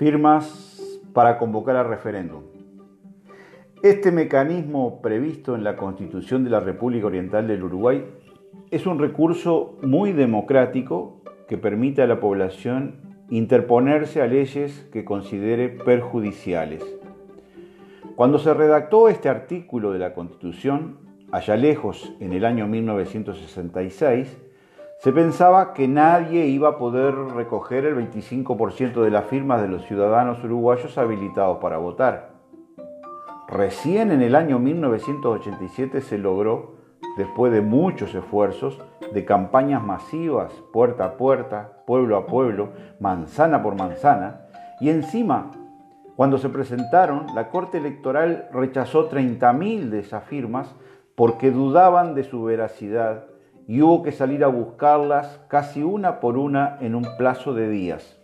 Firmas para convocar al referéndum. Este mecanismo previsto en la Constitución de la República Oriental del Uruguay es un recurso muy democrático que permite a la población interponerse a leyes que considere perjudiciales. Cuando se redactó este artículo de la Constitución, allá lejos en el año 1966, se pensaba que nadie iba a poder recoger el 25% de las firmas de los ciudadanos uruguayos habilitados para votar. Recién en el año 1987 se logró, después de muchos esfuerzos, de campañas masivas, puerta a puerta, pueblo a pueblo, manzana por manzana, y encima, cuando se presentaron, la Corte Electoral rechazó 30.000 de esas firmas porque dudaban de su veracidad y hubo que salir a buscarlas casi una por una en un plazo de días.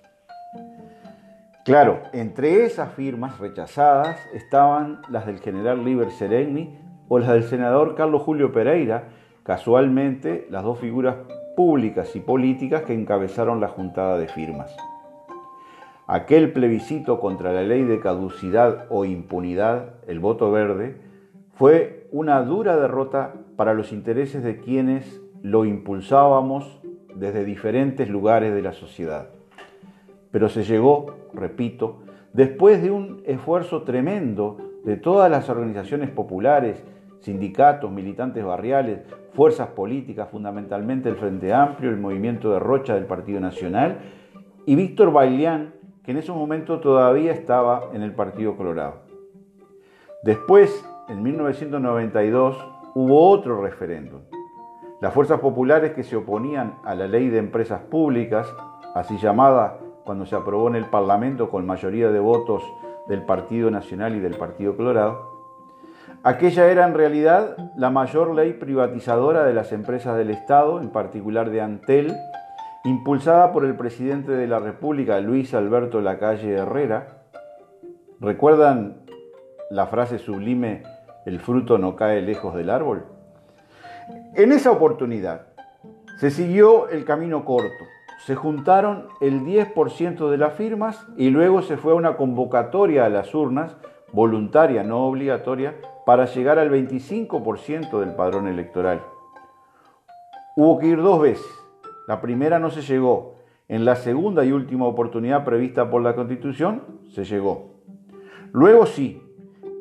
Claro, entre esas firmas rechazadas estaban las del general Liber Seregni o las del senador Carlos Julio Pereira, casualmente las dos figuras públicas y políticas que encabezaron la juntada de firmas. Aquel plebiscito contra la ley de caducidad o impunidad, el voto verde, fue una dura derrota para los intereses de quienes lo impulsábamos desde diferentes lugares de la sociedad. Pero se llegó, repito, después de un esfuerzo tremendo de todas las organizaciones populares, sindicatos, militantes barriales, fuerzas políticas, fundamentalmente el Frente Amplio, el movimiento de Rocha del Partido Nacional, y Víctor Bailián, que en ese momento todavía estaba en el Partido Colorado. Después, en 1992, hubo otro referéndum, las fuerzas populares que se oponían a la ley de empresas públicas, así llamada cuando se aprobó en el Parlamento con mayoría de votos del Partido Nacional y del Partido Colorado, aquella era en realidad la mayor ley privatizadora de las empresas del Estado, en particular de Antel, impulsada por el presidente de la República, Luis Alberto Lacalle Herrera. ¿Recuerdan la frase sublime, el fruto no cae lejos del árbol? En esa oportunidad se siguió el camino corto. Se juntaron el 10% de las firmas y luego se fue a una convocatoria a las urnas, voluntaria, no obligatoria, para llegar al 25% del padrón electoral. Hubo que ir dos veces. La primera no se llegó. En la segunda y última oportunidad prevista por la Constitución, se llegó. Luego sí,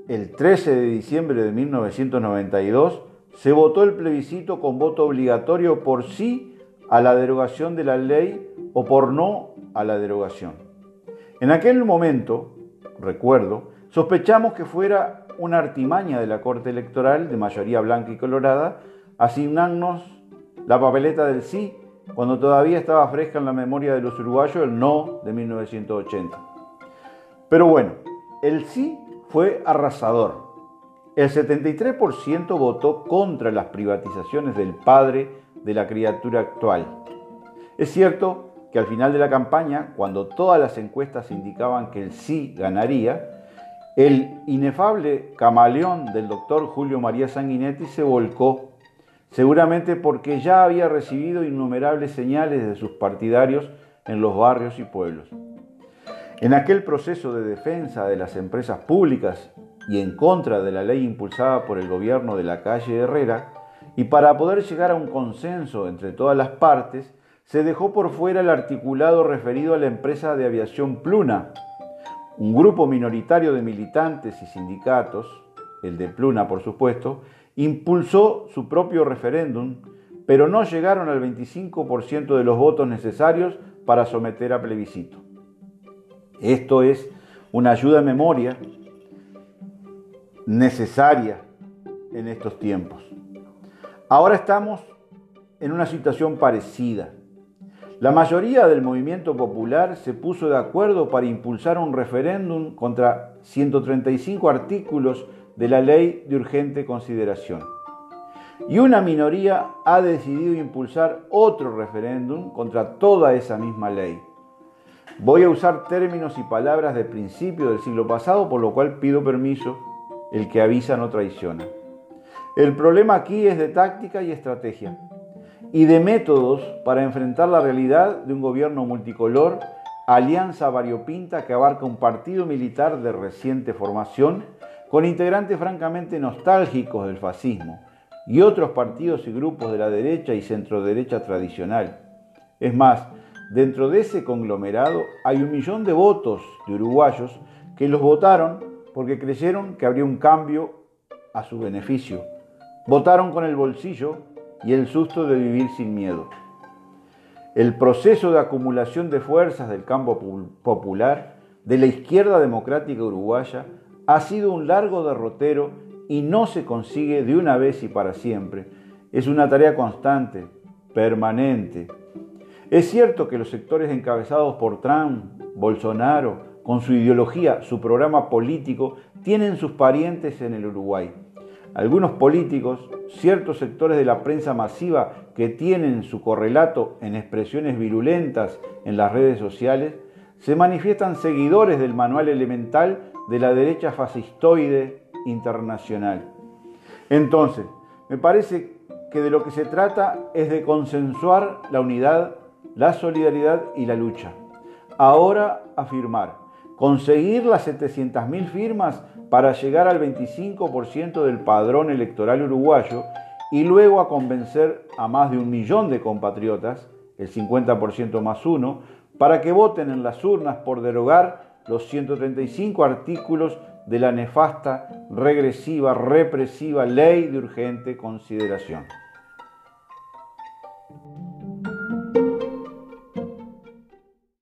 el 13 de diciembre de 1992, se votó el plebiscito con voto obligatorio por sí a la derogación de la ley o por no a la derogación. En aquel momento, recuerdo, sospechamos que fuera una artimaña de la Corte Electoral de mayoría blanca y colorada asignarnos la papeleta del sí cuando todavía estaba fresca en la memoria de los uruguayos el no de 1980. Pero bueno, el sí fue arrasador el 73% votó contra las privatizaciones del padre de la criatura actual. Es cierto que al final de la campaña, cuando todas las encuestas indicaban que el sí ganaría, el inefable camaleón del doctor Julio María Sanguinetti se volcó, seguramente porque ya había recibido innumerables señales de sus partidarios en los barrios y pueblos. En aquel proceso de defensa de las empresas públicas y en contra de la ley impulsada por el gobierno de la calle Herrera, y para poder llegar a un consenso entre todas las partes, se dejó por fuera el articulado referido a la empresa de aviación Pluna. Un grupo minoritario de militantes y sindicatos, el de Pluna por supuesto, impulsó su propio referéndum, pero no llegaron al 25% de los votos necesarios para someter a plebiscito. Esto es una ayuda a memoria necesaria en estos tiempos. Ahora estamos en una situación parecida. La mayoría del movimiento popular se puso de acuerdo para impulsar un referéndum contra 135 artículos de la ley de urgente consideración. Y una minoría ha decidido impulsar otro referéndum contra toda esa misma ley. Voy a usar términos y palabras de principio del siglo pasado, por lo cual pido permiso el que avisa no traiciona. El problema aquí es de táctica y estrategia y de métodos para enfrentar la realidad de un gobierno multicolor alianza variopinta que abarca un partido militar de reciente formación con integrantes francamente nostálgicos del fascismo y otros partidos y grupos de la derecha y centroderecha tradicional. Es más, dentro de ese conglomerado hay un millón de votos de uruguayos que los votaron porque creyeron que habría un cambio a su beneficio. Votaron con el bolsillo y el susto de vivir sin miedo. El proceso de acumulación de fuerzas del campo popular de la izquierda democrática uruguaya ha sido un largo derrotero y no se consigue de una vez y para siempre. Es una tarea constante, permanente. Es cierto que los sectores encabezados por Trump, Bolsonaro, con su ideología, su programa político, tienen sus parientes en el Uruguay. Algunos políticos, ciertos sectores de la prensa masiva que tienen su correlato en expresiones virulentas en las redes sociales, se manifiestan seguidores del manual elemental de la derecha fascistoide internacional. Entonces, me parece que de lo que se trata es de consensuar la unidad, la solidaridad y la lucha. Ahora afirmar, conseguir las 700.000 firmas para llegar al 25% del padrón electoral uruguayo y luego a convencer a más de un millón de compatriotas, el 50% más uno, para que voten en las urnas por derogar los 135 artículos de la nefasta, regresiva, represiva ley de urgente consideración.